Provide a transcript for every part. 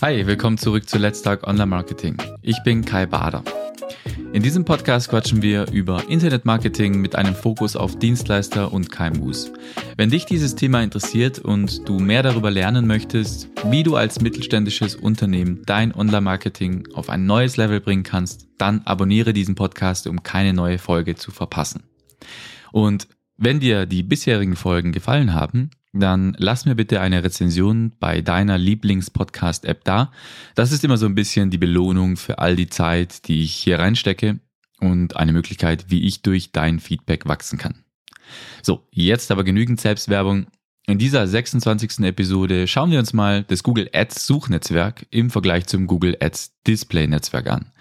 Hi, willkommen zurück zu Let's Talk Online Marketing. Ich bin Kai Bader. In diesem Podcast quatschen wir über Internetmarketing mit einem Fokus auf Dienstleister und KMUs. Wenn dich dieses Thema interessiert und du mehr darüber lernen möchtest, wie du als mittelständisches Unternehmen dein Online-Marketing auf ein neues Level bringen kannst, dann abonniere diesen Podcast, um keine neue Folge zu verpassen. Und wenn dir die bisherigen Folgen gefallen haben, dann lass mir bitte eine Rezension bei deiner Lieblings-Podcast-App da. Das ist immer so ein bisschen die Belohnung für all die Zeit, die ich hier reinstecke und eine Möglichkeit, wie ich durch dein Feedback wachsen kann. So, jetzt aber genügend Selbstwerbung. In dieser 26. Episode schauen wir uns mal das Google Ads Suchnetzwerk im Vergleich zum Google Ads Display Netzwerk an.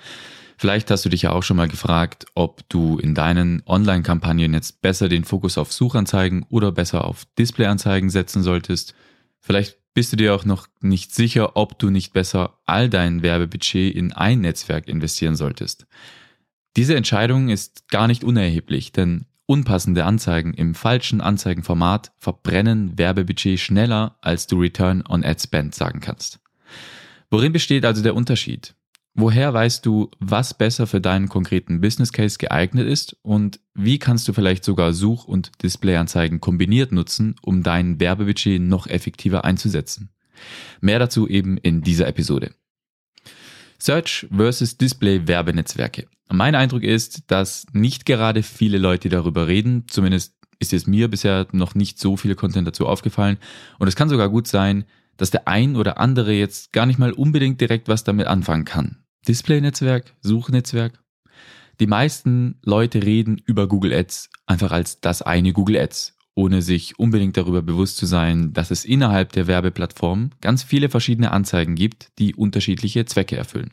Vielleicht hast du dich ja auch schon mal gefragt, ob du in deinen Online-Kampagnen jetzt besser den Fokus auf Suchanzeigen oder besser auf Displayanzeigen setzen solltest. Vielleicht bist du dir auch noch nicht sicher, ob du nicht besser all dein Werbebudget in ein Netzwerk investieren solltest. Diese Entscheidung ist gar nicht unerheblich, denn unpassende Anzeigen im falschen Anzeigenformat verbrennen Werbebudget schneller, als du Return on Ad Spend sagen kannst. Worin besteht also der Unterschied? Woher weißt du, was besser für deinen konkreten Business Case geeignet ist und wie kannst du vielleicht sogar Such- und Displayanzeigen kombiniert nutzen, um dein Werbebudget noch effektiver einzusetzen? Mehr dazu eben in dieser Episode. Search versus Display Werbenetzwerke. Mein Eindruck ist, dass nicht gerade viele Leute darüber reden, zumindest ist es mir bisher noch nicht so viel Content dazu aufgefallen und es kann sogar gut sein, dass der ein oder andere jetzt gar nicht mal unbedingt direkt was damit anfangen kann. Display-Netzwerk, Suchnetzwerk. Die meisten Leute reden über Google Ads einfach als das eine Google Ads, ohne sich unbedingt darüber bewusst zu sein, dass es innerhalb der Werbeplattform ganz viele verschiedene Anzeigen gibt, die unterschiedliche Zwecke erfüllen.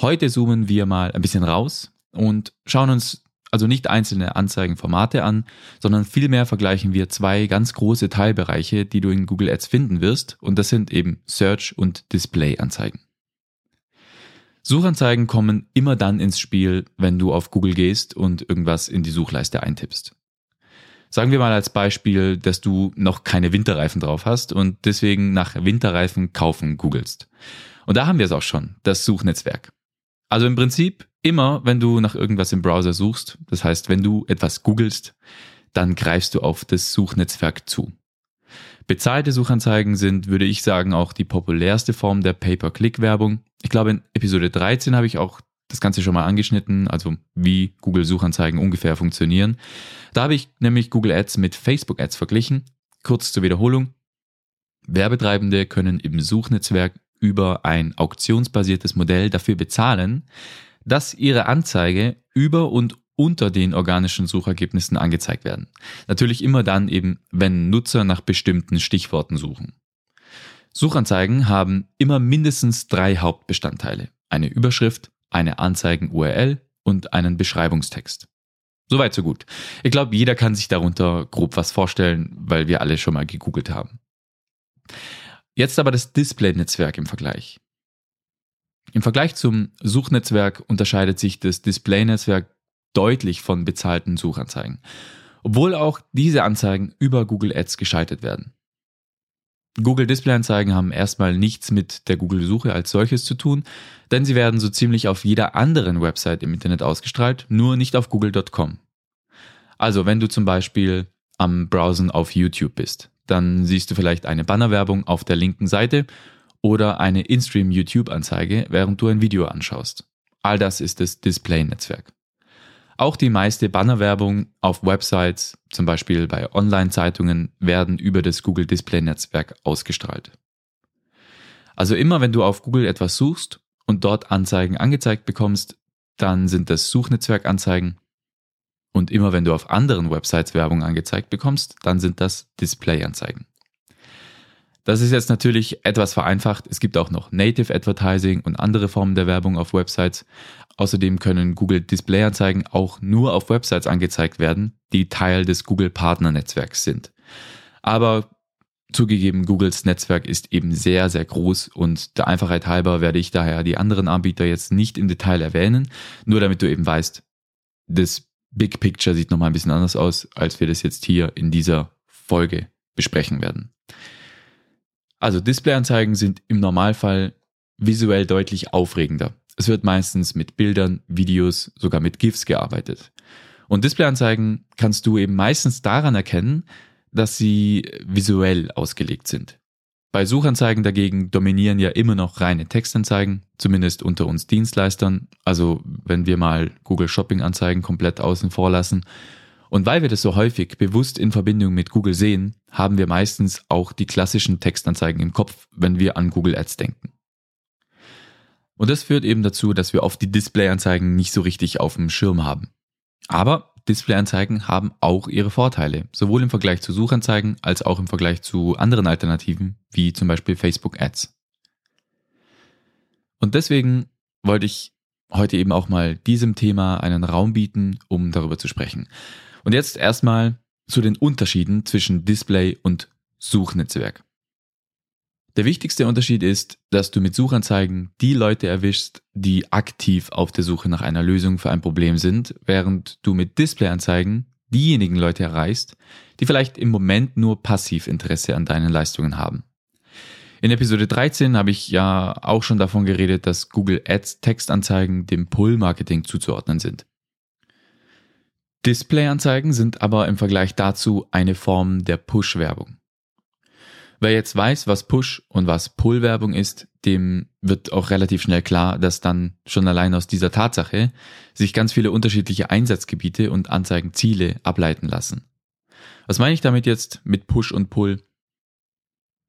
Heute zoomen wir mal ein bisschen raus und schauen uns also nicht einzelne Anzeigenformate an, sondern vielmehr vergleichen wir zwei ganz große Teilbereiche, die du in Google Ads finden wirst, und das sind eben Search und Display-Anzeigen. Suchanzeigen kommen immer dann ins Spiel, wenn du auf Google gehst und irgendwas in die Suchleiste eintippst. Sagen wir mal als Beispiel, dass du noch keine Winterreifen drauf hast und deswegen nach Winterreifen kaufen googelst. Und da haben wir es auch schon, das Suchnetzwerk. Also im Prinzip immer, wenn du nach irgendwas im Browser suchst, das heißt, wenn du etwas googelst, dann greifst du auf das Suchnetzwerk zu. Bezahlte Suchanzeigen sind, würde ich sagen, auch die populärste Form der Pay-per-Click-Werbung. Ich glaube, in Episode 13 habe ich auch das Ganze schon mal angeschnitten, also wie Google Suchanzeigen ungefähr funktionieren. Da habe ich nämlich Google Ads mit Facebook Ads verglichen. Kurz zur Wiederholung. Werbetreibende können im Suchnetzwerk über ein auktionsbasiertes Modell dafür bezahlen, dass ihre Anzeige über und unter den organischen Suchergebnissen angezeigt werden. Natürlich immer dann eben, wenn Nutzer nach bestimmten Stichworten suchen. Suchanzeigen haben immer mindestens drei Hauptbestandteile. Eine Überschrift, eine Anzeigen-URL und einen Beschreibungstext. Soweit so gut. Ich glaube, jeder kann sich darunter grob was vorstellen, weil wir alle schon mal gegoogelt haben. Jetzt aber das Display-Netzwerk im Vergleich. Im Vergleich zum Suchnetzwerk unterscheidet sich das Display-Netzwerk deutlich von bezahlten Suchanzeigen, obwohl auch diese Anzeigen über Google Ads geschaltet werden. Google Display-Anzeigen haben erstmal nichts mit der Google-Suche als solches zu tun, denn sie werden so ziemlich auf jeder anderen Website im Internet ausgestrahlt, nur nicht auf google.com. Also wenn du zum Beispiel am Browsen auf YouTube bist, dann siehst du vielleicht eine Bannerwerbung auf der linken Seite oder eine In-Stream YouTube-Anzeige, während du ein Video anschaust. All das ist das Display-Netzwerk. Auch die meiste Bannerwerbung auf Websites, zum Beispiel bei Online-Zeitungen, werden über das Google Display Netzwerk ausgestrahlt. Also immer wenn du auf Google etwas suchst und dort Anzeigen angezeigt bekommst, dann sind das Suchnetzwerkanzeigen. Und immer wenn du auf anderen Websites Werbung angezeigt bekommst, dann sind das Display-Anzeigen. Das ist jetzt natürlich etwas vereinfacht. Es gibt auch noch Native Advertising und andere Formen der Werbung auf Websites. Außerdem können Google Display-Anzeigen auch nur auf Websites angezeigt werden, die Teil des Google Partner-Netzwerks sind. Aber zugegeben, Googles Netzwerk ist eben sehr, sehr groß und der Einfachheit halber werde ich daher die anderen Anbieter jetzt nicht im Detail erwähnen, nur damit du eben weißt, das Big Picture sieht nochmal ein bisschen anders aus, als wir das jetzt hier in dieser Folge besprechen werden. Also Displayanzeigen sind im Normalfall visuell deutlich aufregender. Es wird meistens mit Bildern, Videos, sogar mit GIFs gearbeitet. Und Displayanzeigen kannst du eben meistens daran erkennen, dass sie visuell ausgelegt sind. Bei Suchanzeigen dagegen dominieren ja immer noch reine Textanzeigen, zumindest unter uns Dienstleistern, also wenn wir mal Google Shopping Anzeigen komplett außen vor lassen. Und weil wir das so häufig bewusst in Verbindung mit Google sehen, haben wir meistens auch die klassischen Textanzeigen im Kopf, wenn wir an Google Ads denken. Und das führt eben dazu, dass wir oft die Displayanzeigen nicht so richtig auf dem Schirm haben. Aber Displayanzeigen haben auch ihre Vorteile, sowohl im Vergleich zu Suchanzeigen als auch im Vergleich zu anderen Alternativen, wie zum Beispiel Facebook Ads. Und deswegen wollte ich heute eben auch mal diesem Thema einen Raum bieten, um darüber zu sprechen. Und jetzt erstmal zu den Unterschieden zwischen Display und Suchnetzwerk. Der wichtigste Unterschied ist, dass du mit Suchanzeigen die Leute erwischst, die aktiv auf der Suche nach einer Lösung für ein Problem sind, während du mit Displayanzeigen diejenigen Leute erreichst, die vielleicht im Moment nur passiv Interesse an deinen Leistungen haben. In Episode 13 habe ich ja auch schon davon geredet, dass Google Ads Textanzeigen dem Pull-Marketing zuzuordnen sind. Displayanzeigen sind aber im Vergleich dazu eine Form der Push-Werbung. Wer jetzt weiß, was Push und was Pull-Werbung ist, dem wird auch relativ schnell klar, dass dann schon allein aus dieser Tatsache sich ganz viele unterschiedliche Einsatzgebiete und Anzeigenziele ableiten lassen. Was meine ich damit jetzt mit Push und Pull?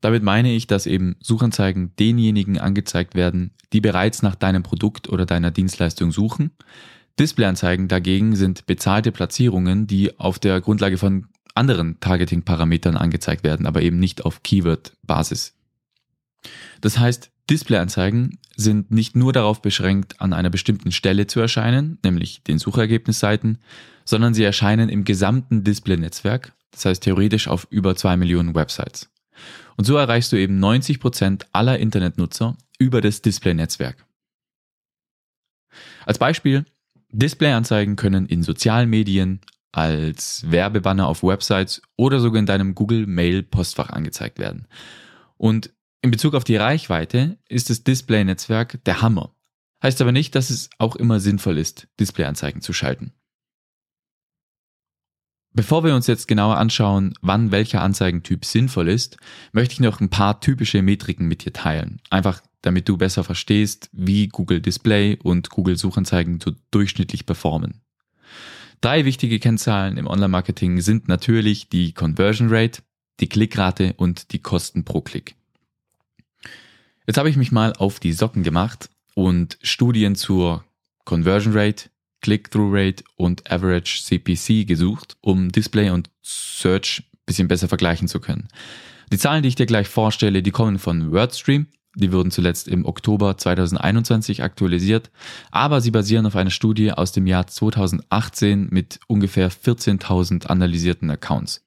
Damit meine ich, dass eben Suchanzeigen denjenigen angezeigt werden, die bereits nach deinem Produkt oder deiner Dienstleistung suchen. Displayanzeigen dagegen sind bezahlte Platzierungen, die auf der Grundlage von anderen Targeting-Parametern angezeigt werden, aber eben nicht auf Keyword-Basis. Das heißt, Displayanzeigen sind nicht nur darauf beschränkt, an einer bestimmten Stelle zu erscheinen, nämlich den Suchergebnisseiten, sondern sie erscheinen im gesamten Display-Netzwerk, das heißt theoretisch auf über zwei Millionen Websites. Und so erreichst du eben 90 Prozent aller Internetnutzer über das Display-Netzwerk. Als Beispiel, Displayanzeigen können in sozialen Medien, als Werbebanner auf Websites oder sogar in deinem Google Mail Postfach angezeigt werden. Und in Bezug auf die Reichweite ist das Display-Netzwerk der Hammer. Heißt aber nicht, dass es auch immer sinnvoll ist, Displayanzeigen zu schalten. Bevor wir uns jetzt genauer anschauen, wann welcher Anzeigentyp sinnvoll ist, möchte ich noch ein paar typische Metriken mit dir teilen. Einfach damit du besser verstehst, wie Google Display und Google Suchanzeigen so durchschnittlich performen. Drei wichtige Kennzahlen im Online-Marketing sind natürlich die Conversion Rate, die Klickrate und die Kosten pro Klick. Jetzt habe ich mich mal auf die Socken gemacht und Studien zur Conversion Rate, Click-Through Rate und Average CPC gesucht, um Display und Search ein bisschen besser vergleichen zu können. Die Zahlen, die ich dir gleich vorstelle, die kommen von WordStream die wurden zuletzt im Oktober 2021 aktualisiert, aber sie basieren auf einer Studie aus dem Jahr 2018 mit ungefähr 14.000 analysierten Accounts.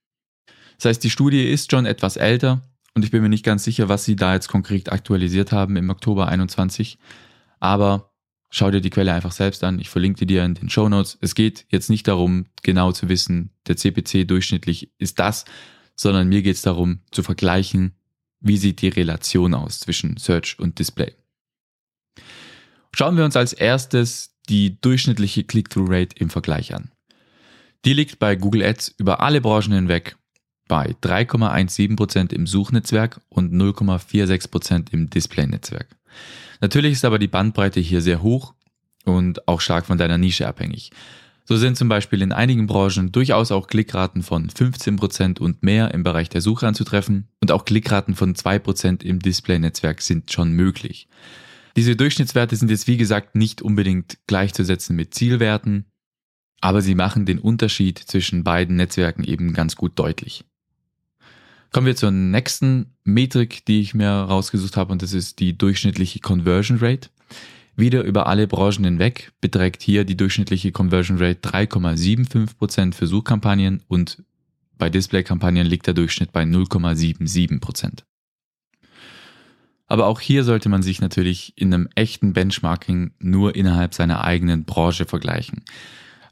Das heißt, die Studie ist schon etwas älter und ich bin mir nicht ganz sicher, was sie da jetzt konkret aktualisiert haben im Oktober 21, aber schau dir die Quelle einfach selbst an. Ich verlinke dir in den Show Notes. Es geht jetzt nicht darum, genau zu wissen, der CPC durchschnittlich ist das, sondern mir geht es darum, zu vergleichen, wie sieht die Relation aus zwischen Search und Display? Schauen wir uns als erstes die durchschnittliche Click-Through-Rate im Vergleich an. Die liegt bei Google Ads über alle Branchen hinweg bei 3,17% im Suchnetzwerk und 0,46% im Display-Netzwerk. Natürlich ist aber die Bandbreite hier sehr hoch und auch stark von deiner Nische abhängig. So sind zum Beispiel in einigen Branchen durchaus auch Klickraten von 15% und mehr im Bereich der Suche anzutreffen und auch Klickraten von 2% im Display-Netzwerk sind schon möglich. Diese Durchschnittswerte sind jetzt wie gesagt nicht unbedingt gleichzusetzen mit Zielwerten, aber sie machen den Unterschied zwischen beiden Netzwerken eben ganz gut deutlich. Kommen wir zur nächsten Metrik, die ich mir rausgesucht habe und das ist die durchschnittliche Conversion Rate. Wieder über alle Branchen hinweg beträgt hier die durchschnittliche Conversion Rate 3,75% für Suchkampagnen und bei Display-Kampagnen liegt der Durchschnitt bei 0,77%. Aber auch hier sollte man sich natürlich in einem echten Benchmarking nur innerhalb seiner eigenen Branche vergleichen.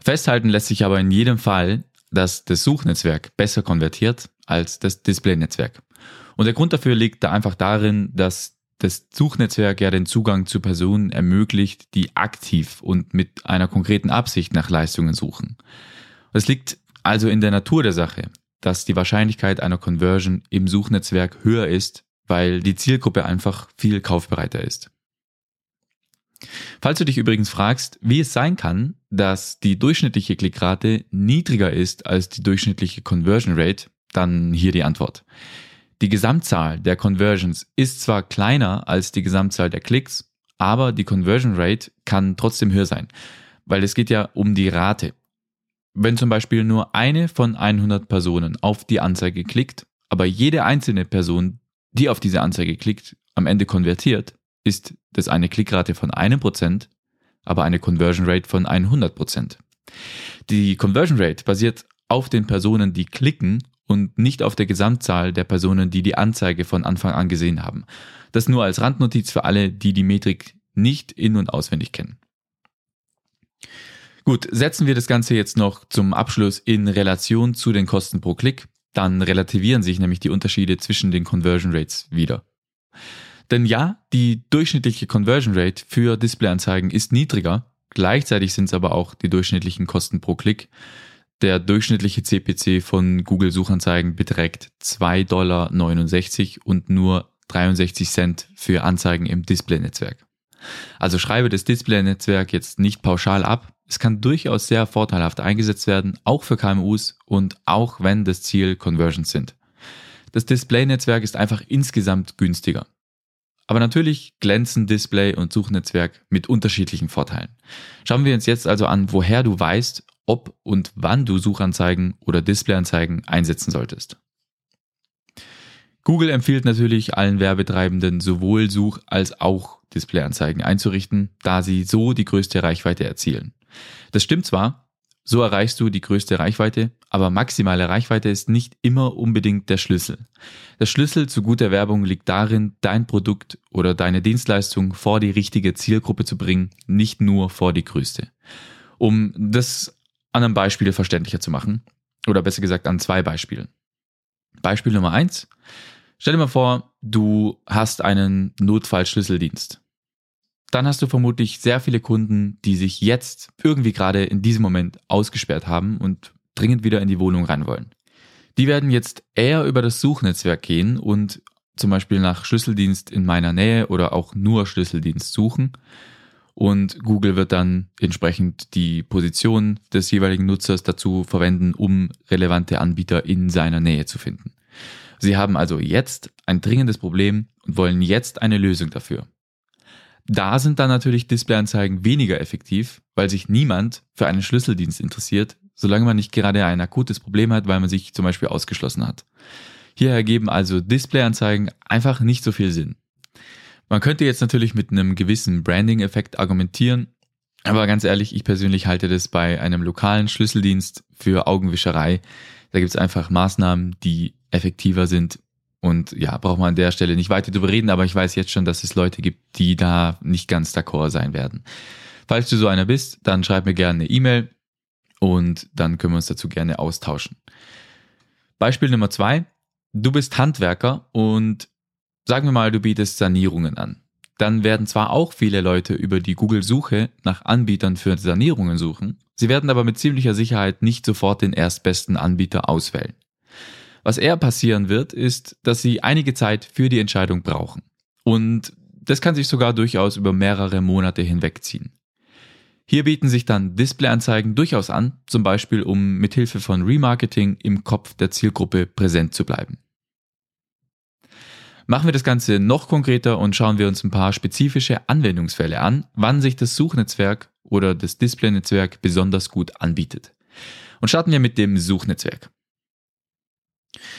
Festhalten lässt sich aber in jedem Fall, dass das Suchnetzwerk besser konvertiert als das Display-Netzwerk. Und der Grund dafür liegt da einfach darin, dass das Suchnetzwerk ja den Zugang zu Personen ermöglicht, die aktiv und mit einer konkreten Absicht nach Leistungen suchen. Es liegt also in der Natur der Sache, dass die Wahrscheinlichkeit einer Conversion im Suchnetzwerk höher ist, weil die Zielgruppe einfach viel kaufbereiter ist. Falls du dich übrigens fragst, wie es sein kann, dass die durchschnittliche Klickrate niedriger ist als die durchschnittliche Conversion Rate, dann hier die Antwort. Die Gesamtzahl der Conversions ist zwar kleiner als die Gesamtzahl der Klicks, aber die Conversion Rate kann trotzdem höher sein, weil es geht ja um die Rate. Wenn zum Beispiel nur eine von 100 Personen auf die Anzeige klickt, aber jede einzelne Person, die auf diese Anzeige klickt, am Ende konvertiert, ist das eine Klickrate von einem Prozent, aber eine Conversion Rate von 100 Prozent. Die Conversion Rate basiert auf den Personen, die klicken und nicht auf der Gesamtzahl der Personen, die die Anzeige von Anfang an gesehen haben. Das nur als Randnotiz für alle, die die Metrik nicht in- und auswendig kennen. Gut, setzen wir das Ganze jetzt noch zum Abschluss in Relation zu den Kosten pro Klick, dann relativieren sich nämlich die Unterschiede zwischen den Conversion Rates wieder. Denn ja, die durchschnittliche Conversion Rate für Displayanzeigen ist niedriger, gleichzeitig sind es aber auch die durchschnittlichen Kosten pro Klick. Der durchschnittliche CPC von Google Suchanzeigen beträgt 2,69 Dollar und nur 63 Cent für Anzeigen im Display-Netzwerk. Also schreibe das Display-Netzwerk jetzt nicht pauschal ab. Es kann durchaus sehr vorteilhaft eingesetzt werden, auch für KMUs und auch wenn das Ziel Conversions sind. Das Display-Netzwerk ist einfach insgesamt günstiger. Aber natürlich glänzen Display und Suchnetzwerk mit unterschiedlichen Vorteilen. Schauen wir uns jetzt also an, woher du weißt, ob und wann du Suchanzeigen oder Displayanzeigen einsetzen solltest. Google empfiehlt natürlich allen Werbetreibenden sowohl Such- als auch Displayanzeigen einzurichten, da sie so die größte Reichweite erzielen. Das stimmt zwar, so erreichst du die größte Reichweite, aber maximale Reichweite ist nicht immer unbedingt der Schlüssel. Der Schlüssel zu guter Werbung liegt darin, dein Produkt oder deine Dienstleistung vor die richtige Zielgruppe zu bringen, nicht nur vor die größte. Um das an einem Beispiel verständlicher zu machen. Oder besser gesagt an zwei Beispielen. Beispiel Nummer eins. Stell dir mal vor, du hast einen Notfallschlüsseldienst. Dann hast du vermutlich sehr viele Kunden, die sich jetzt irgendwie gerade in diesem Moment ausgesperrt haben und dringend wieder in die Wohnung rein wollen. Die werden jetzt eher über das Suchnetzwerk gehen und zum Beispiel nach Schlüsseldienst in meiner Nähe oder auch nur Schlüsseldienst suchen und Google wird dann entsprechend die Position des jeweiligen Nutzers dazu verwenden, um relevante Anbieter in seiner Nähe zu finden. Sie haben also jetzt ein dringendes Problem und wollen jetzt eine Lösung dafür. Da sind dann natürlich Displayanzeigen weniger effektiv, weil sich niemand für einen Schlüsseldienst interessiert, solange man nicht gerade ein akutes Problem hat, weil man sich zum Beispiel ausgeschlossen hat. Hier ergeben also Displayanzeigen einfach nicht so viel Sinn. Man könnte jetzt natürlich mit einem gewissen Branding-Effekt argumentieren, aber ganz ehrlich, ich persönlich halte das bei einem lokalen Schlüsseldienst für Augenwischerei. Da gibt es einfach Maßnahmen, die effektiver sind. Und ja, braucht man an der Stelle nicht weiter drüber reden, aber ich weiß jetzt schon, dass es Leute gibt, die da nicht ganz d'accord sein werden. Falls du so einer bist, dann schreib mir gerne eine E-Mail und dann können wir uns dazu gerne austauschen. Beispiel Nummer zwei. Du bist Handwerker und Sagen wir mal, du bietest Sanierungen an. Dann werden zwar auch viele Leute über die Google-Suche nach Anbietern für Sanierungen suchen, sie werden aber mit ziemlicher Sicherheit nicht sofort den erstbesten Anbieter auswählen. Was eher passieren wird, ist, dass sie einige Zeit für die Entscheidung brauchen. Und das kann sich sogar durchaus über mehrere Monate hinwegziehen. Hier bieten sich dann Displayanzeigen durchaus an, zum Beispiel um mithilfe von Remarketing im Kopf der Zielgruppe präsent zu bleiben. Machen wir das Ganze noch konkreter und schauen wir uns ein paar spezifische Anwendungsfälle an, wann sich das Suchnetzwerk oder das Displaynetzwerk besonders gut anbietet. Und starten wir mit dem Suchnetzwerk.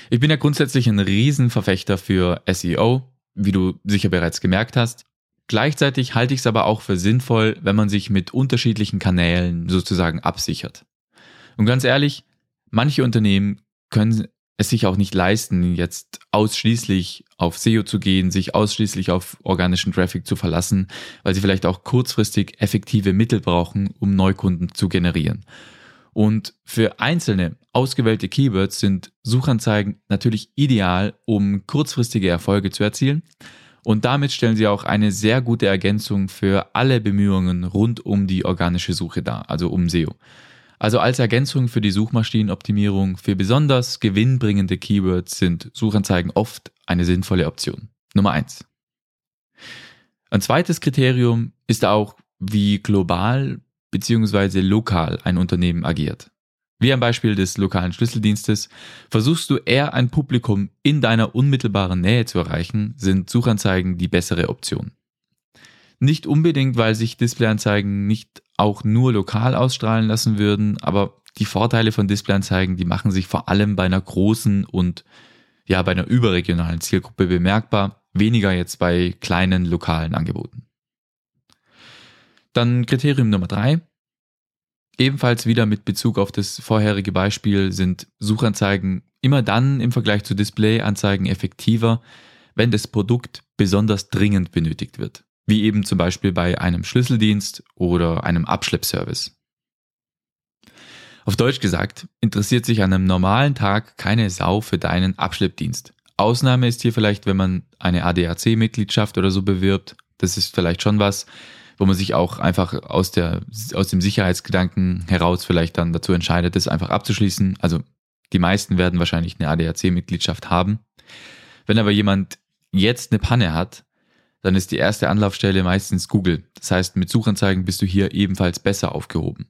Ich bin ja grundsätzlich ein Riesenverfechter für SEO, wie du sicher bereits gemerkt hast. Gleichzeitig halte ich es aber auch für sinnvoll, wenn man sich mit unterschiedlichen Kanälen sozusagen absichert. Und ganz ehrlich, manche Unternehmen können es sich auch nicht leisten, jetzt ausschließlich auf SEO zu gehen, sich ausschließlich auf organischen Traffic zu verlassen, weil sie vielleicht auch kurzfristig effektive Mittel brauchen, um Neukunden zu generieren. Und für einzelne ausgewählte Keywords sind Suchanzeigen natürlich ideal, um kurzfristige Erfolge zu erzielen. Und damit stellen sie auch eine sehr gute Ergänzung für alle Bemühungen rund um die organische Suche dar, also um SEO. Also als Ergänzung für die Suchmaschinenoptimierung für besonders gewinnbringende Keywords sind Suchanzeigen oft eine sinnvolle Option. Nummer eins. Ein zweites Kriterium ist auch, wie global beziehungsweise lokal ein Unternehmen agiert. Wie am Beispiel des lokalen Schlüsseldienstes, versuchst du eher ein Publikum in deiner unmittelbaren Nähe zu erreichen, sind Suchanzeigen die bessere Option. Nicht unbedingt, weil sich Displayanzeigen nicht auch nur lokal ausstrahlen lassen würden, aber die Vorteile von Displayanzeigen, die machen sich vor allem bei einer großen und ja, bei einer überregionalen Zielgruppe bemerkbar, weniger jetzt bei kleinen lokalen Angeboten. Dann Kriterium Nummer drei. Ebenfalls wieder mit Bezug auf das vorherige Beispiel sind Suchanzeigen immer dann im Vergleich zu Displayanzeigen effektiver, wenn das Produkt besonders dringend benötigt wird, wie eben zum Beispiel bei einem Schlüsseldienst oder einem Abschleppservice. Auf Deutsch gesagt, interessiert sich an einem normalen Tag keine Sau für deinen Abschleppdienst. Ausnahme ist hier vielleicht, wenn man eine ADAC-Mitgliedschaft oder so bewirbt. Das ist vielleicht schon was wo man sich auch einfach aus, der, aus dem Sicherheitsgedanken heraus vielleicht dann dazu entscheidet, das einfach abzuschließen. Also die meisten werden wahrscheinlich eine ADAC-Mitgliedschaft haben. Wenn aber jemand jetzt eine Panne hat, dann ist die erste Anlaufstelle meistens Google. Das heißt, mit Suchanzeigen bist du hier ebenfalls besser aufgehoben.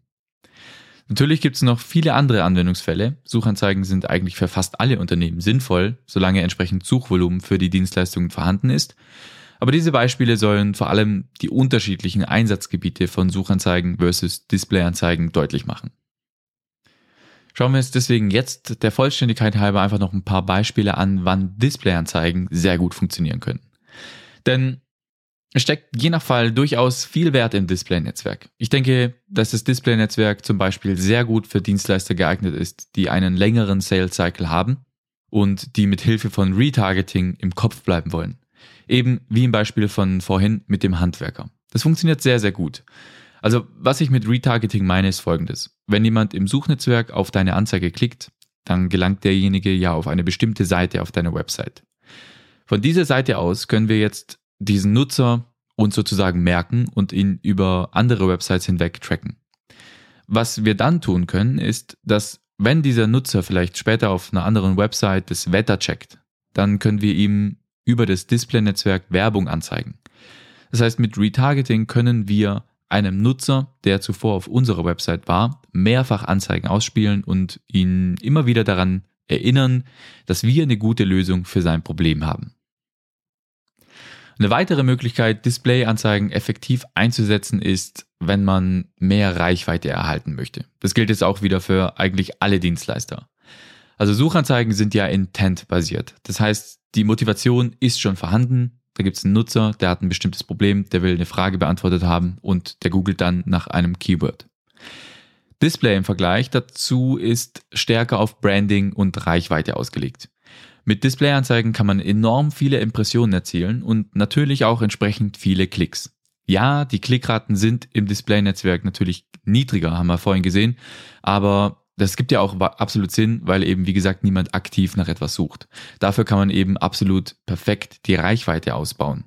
Natürlich gibt es noch viele andere Anwendungsfälle. Suchanzeigen sind eigentlich für fast alle Unternehmen sinnvoll, solange entsprechend Suchvolumen für die Dienstleistungen vorhanden ist. Aber diese Beispiele sollen vor allem die unterschiedlichen Einsatzgebiete von Suchanzeigen versus Displayanzeigen deutlich machen. Schauen wir uns deswegen jetzt der Vollständigkeit halber einfach noch ein paar Beispiele an, wann Displayanzeigen sehr gut funktionieren können. Denn es steckt je nach Fall durchaus viel Wert im Display-Netzwerk. Ich denke, dass das Display-Netzwerk zum Beispiel sehr gut für Dienstleister geeignet ist, die einen längeren Sales Cycle haben und die mit Hilfe von Retargeting im Kopf bleiben wollen. Eben wie im Beispiel von vorhin mit dem Handwerker. Das funktioniert sehr, sehr gut. Also was ich mit Retargeting meine, ist folgendes. Wenn jemand im Suchnetzwerk auf deine Anzeige klickt, dann gelangt derjenige ja auf eine bestimmte Seite auf deiner Website. Von dieser Seite aus können wir jetzt diesen Nutzer uns sozusagen merken und ihn über andere Websites hinweg tracken. Was wir dann tun können, ist, dass wenn dieser Nutzer vielleicht später auf einer anderen Website das Wetter checkt, dann können wir ihm über das Display-Netzwerk Werbung anzeigen. Das heißt, mit Retargeting können wir einem Nutzer, der zuvor auf unserer Website war, mehrfach Anzeigen ausspielen und ihn immer wieder daran erinnern, dass wir eine gute Lösung für sein Problem haben. Eine weitere Möglichkeit, Display-Anzeigen effektiv einzusetzen, ist, wenn man mehr Reichweite erhalten möchte. Das gilt jetzt auch wieder für eigentlich alle Dienstleister. Also Suchanzeigen sind ja intent-basiert. Das heißt, die Motivation ist schon vorhanden. Da gibt es einen Nutzer, der hat ein bestimmtes Problem, der will eine Frage beantwortet haben und der googelt dann nach einem Keyword. Display im Vergleich dazu ist stärker auf Branding und Reichweite ausgelegt. Mit Displayanzeigen kann man enorm viele Impressionen erzielen und natürlich auch entsprechend viele Klicks. Ja, die Klickraten sind im Display-Netzwerk natürlich niedriger, haben wir vorhin gesehen, aber das gibt ja auch absolut Sinn, weil eben, wie gesagt, niemand aktiv nach etwas sucht. Dafür kann man eben absolut perfekt die Reichweite ausbauen.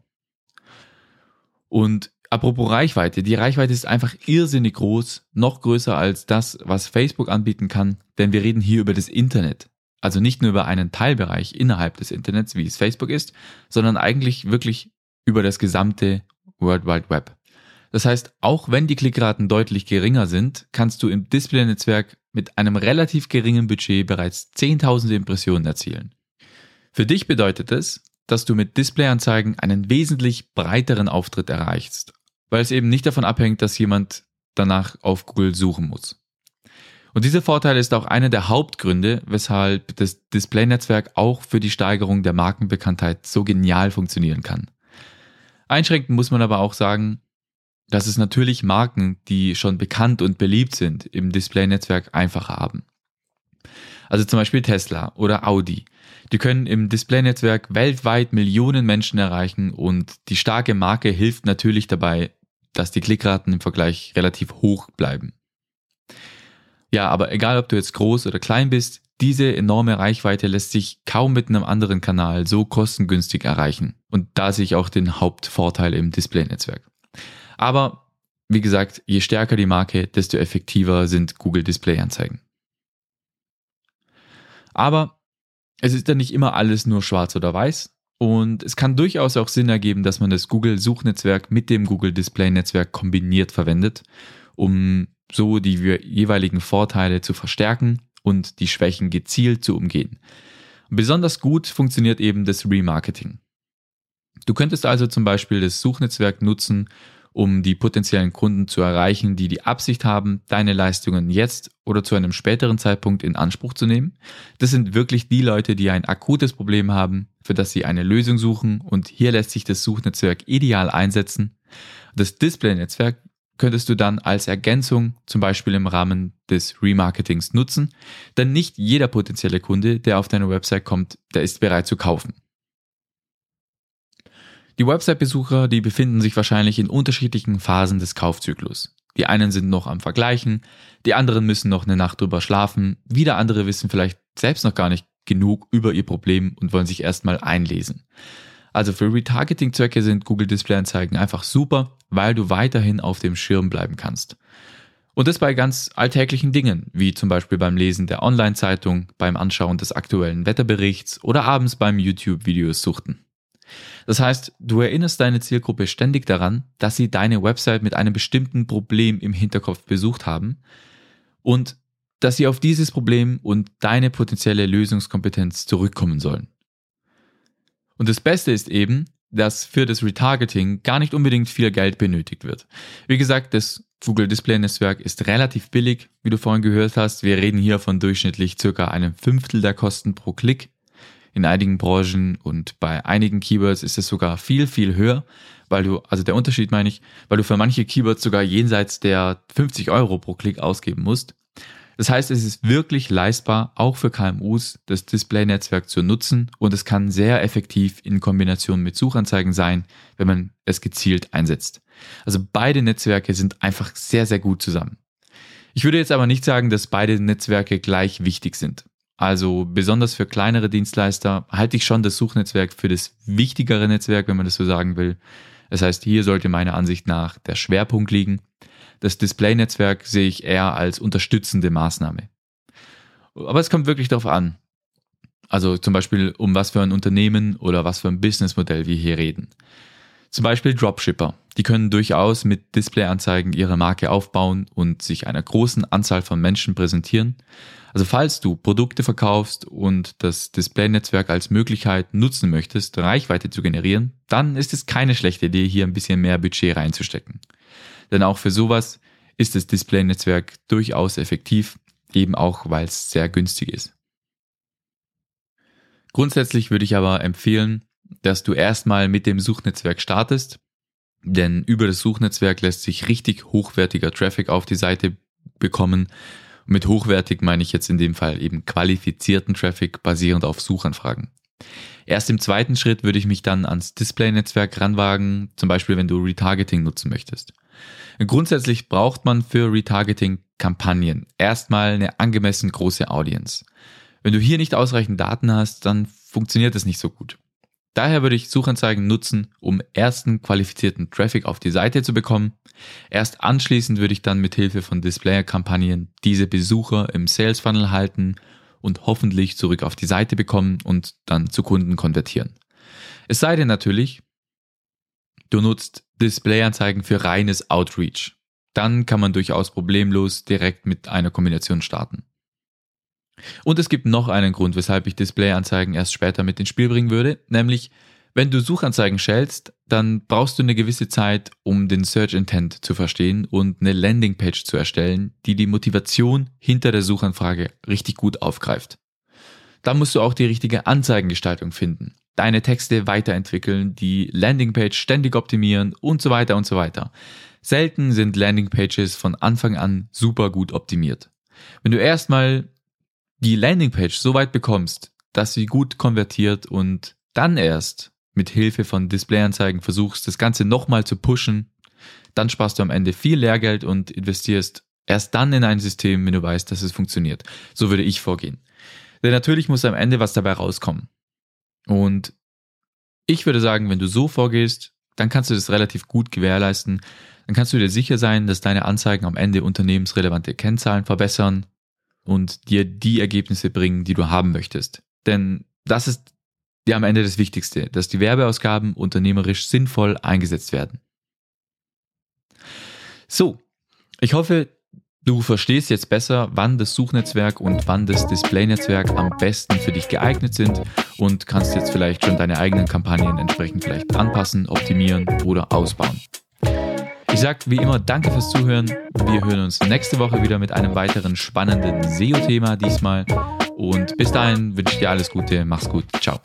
Und apropos Reichweite, die Reichweite ist einfach irrsinnig groß, noch größer als das, was Facebook anbieten kann, denn wir reden hier über das Internet. Also nicht nur über einen Teilbereich innerhalb des Internets, wie es Facebook ist, sondern eigentlich wirklich über das gesamte World Wide Web. Das heißt, auch wenn die Klickraten deutlich geringer sind, kannst du im Display-Netzwerk mit einem relativ geringen Budget bereits zehntausende Impressionen erzielen. Für dich bedeutet es, dass du mit Displayanzeigen einen wesentlich breiteren Auftritt erreichst, weil es eben nicht davon abhängt, dass jemand danach auf Google suchen muss. Und dieser Vorteil ist auch einer der Hauptgründe, weshalb das Display-Netzwerk auch für die Steigerung der Markenbekanntheit so genial funktionieren kann. Einschränkend muss man aber auch sagen, dass es natürlich Marken, die schon bekannt und beliebt sind, im Display-Netzwerk einfacher haben. Also zum Beispiel Tesla oder Audi. Die können im Display-Netzwerk weltweit Millionen Menschen erreichen und die starke Marke hilft natürlich dabei, dass die Klickraten im Vergleich relativ hoch bleiben. Ja, aber egal ob du jetzt groß oder klein bist, diese enorme Reichweite lässt sich kaum mit einem anderen Kanal so kostengünstig erreichen. Und da sehe ich auch den Hauptvorteil im Display-Netzwerk. Aber wie gesagt, je stärker die Marke, desto effektiver sind Google Display-Anzeigen. Aber es ist ja nicht immer alles nur schwarz oder weiß. Und es kann durchaus auch Sinn ergeben, dass man das Google-Suchnetzwerk mit dem Google Display-Netzwerk kombiniert verwendet, um so die jeweiligen Vorteile zu verstärken und die Schwächen gezielt zu umgehen. Besonders gut funktioniert eben das Remarketing. Du könntest also zum Beispiel das Suchnetzwerk nutzen, um die potenziellen Kunden zu erreichen, die die Absicht haben, deine Leistungen jetzt oder zu einem späteren Zeitpunkt in Anspruch zu nehmen. Das sind wirklich die Leute, die ein akutes Problem haben, für das sie eine Lösung suchen und hier lässt sich das Suchnetzwerk ideal einsetzen. Das Display-Netzwerk könntest du dann als Ergänzung zum Beispiel im Rahmen des Remarketings nutzen, denn nicht jeder potenzielle Kunde, der auf deine Website kommt, der ist bereit zu kaufen. Die Website-Besucher, die befinden sich wahrscheinlich in unterschiedlichen Phasen des Kaufzyklus. Die einen sind noch am Vergleichen, die anderen müssen noch eine Nacht drüber schlafen, wieder andere wissen vielleicht selbst noch gar nicht genug über ihr Problem und wollen sich erstmal einlesen. Also für Retargeting-Zwecke sind Google Display-Anzeigen einfach super, weil du weiterhin auf dem Schirm bleiben kannst. Und das bei ganz alltäglichen Dingen, wie zum Beispiel beim Lesen der Online-Zeitung, beim Anschauen des aktuellen Wetterberichts oder abends beim YouTube-Videos suchten. Das heißt, du erinnerst deine Zielgruppe ständig daran, dass sie deine Website mit einem bestimmten Problem im Hinterkopf besucht haben und dass sie auf dieses Problem und deine potenzielle Lösungskompetenz zurückkommen sollen. Und das Beste ist eben, dass für das Retargeting gar nicht unbedingt viel Geld benötigt wird. Wie gesagt, das Google Display Netzwerk ist relativ billig, wie du vorhin gehört hast. Wir reden hier von durchschnittlich circa einem Fünftel der Kosten pro Klick. In einigen Branchen und bei einigen Keywords ist es sogar viel, viel höher, weil du, also der Unterschied meine ich, weil du für manche Keywords sogar jenseits der 50 Euro pro Klick ausgeben musst. Das heißt, es ist wirklich leistbar, auch für KMUs das Display-Netzwerk zu nutzen und es kann sehr effektiv in Kombination mit Suchanzeigen sein, wenn man es gezielt einsetzt. Also beide Netzwerke sind einfach sehr, sehr gut zusammen. Ich würde jetzt aber nicht sagen, dass beide Netzwerke gleich wichtig sind. Also besonders für kleinere Dienstleister halte ich schon das Suchnetzwerk für das wichtigere Netzwerk, wenn man das so sagen will. Das heißt, hier sollte meiner Ansicht nach der Schwerpunkt liegen. Das Display-Netzwerk sehe ich eher als unterstützende Maßnahme. Aber es kommt wirklich darauf an. Also zum Beispiel, um was für ein Unternehmen oder was für ein Businessmodell wir hier reden. Zum Beispiel Dropshipper. Die können durchaus mit Displayanzeigen ihre Marke aufbauen und sich einer großen Anzahl von Menschen präsentieren. Also falls du Produkte verkaufst und das Display-Netzwerk als Möglichkeit nutzen möchtest, Reichweite zu generieren, dann ist es keine schlechte Idee, hier ein bisschen mehr Budget reinzustecken. Denn auch für sowas ist das Display-Netzwerk durchaus effektiv, eben auch weil es sehr günstig ist. Grundsätzlich würde ich aber empfehlen, dass du erstmal mit dem Suchnetzwerk startest, denn über das Suchnetzwerk lässt sich richtig hochwertiger Traffic auf die Seite bekommen. mit hochwertig meine ich jetzt in dem Fall eben qualifizierten Traffic basierend auf Suchanfragen. Erst im zweiten Schritt würde ich mich dann ans Display-Netzwerk ranwagen, zum Beispiel wenn du Retargeting nutzen möchtest. Grundsätzlich braucht man für Retargeting-Kampagnen erstmal eine angemessen große Audience. Wenn du hier nicht ausreichend Daten hast, dann funktioniert es nicht so gut. Daher würde ich Suchanzeigen nutzen, um ersten qualifizierten Traffic auf die Seite zu bekommen. Erst anschließend würde ich dann mit Hilfe von Displayer-Kampagnen diese Besucher im Sales Funnel halten und hoffentlich zurück auf die Seite bekommen und dann zu Kunden konvertieren. Es sei denn natürlich, du nutzt Displayanzeigen für reines Outreach. Dann kann man durchaus problemlos direkt mit einer Kombination starten. Und es gibt noch einen Grund, weshalb ich Displayanzeigen erst später mit ins Spiel bringen würde, nämlich wenn du Suchanzeigen schältst, dann brauchst du eine gewisse Zeit, um den Search Intent zu verstehen und eine Landingpage zu erstellen, die die Motivation hinter der Suchanfrage richtig gut aufgreift. Dann musst du auch die richtige Anzeigengestaltung finden, deine Texte weiterentwickeln, die Landingpage ständig optimieren und so weiter und so weiter. Selten sind Landingpages von Anfang an super gut optimiert. Wenn du erstmal die Landingpage so weit bekommst, dass sie gut konvertiert und dann erst mit Hilfe von Displayanzeigen versuchst, das Ganze nochmal zu pushen, dann sparst du am Ende viel Lehrgeld und investierst Erst dann in ein System, wenn du weißt, dass es funktioniert. So würde ich vorgehen. Denn natürlich muss am Ende was dabei rauskommen. Und ich würde sagen, wenn du so vorgehst, dann kannst du das relativ gut gewährleisten. Dann kannst du dir sicher sein, dass deine Anzeigen am Ende unternehmensrelevante Kennzahlen verbessern und dir die Ergebnisse bringen, die du haben möchtest. Denn das ist ja am Ende das Wichtigste, dass die Werbeausgaben unternehmerisch sinnvoll eingesetzt werden. So, ich hoffe, Du verstehst jetzt besser, wann das Suchnetzwerk und wann das Displaynetzwerk am besten für dich geeignet sind und kannst jetzt vielleicht schon deine eigenen Kampagnen entsprechend vielleicht anpassen, optimieren oder ausbauen. Ich sage wie immer danke fürs Zuhören. Wir hören uns nächste Woche wieder mit einem weiteren spannenden SEO-Thema diesmal. Und bis dahin wünsche ich dir alles Gute. Mach's gut. Ciao.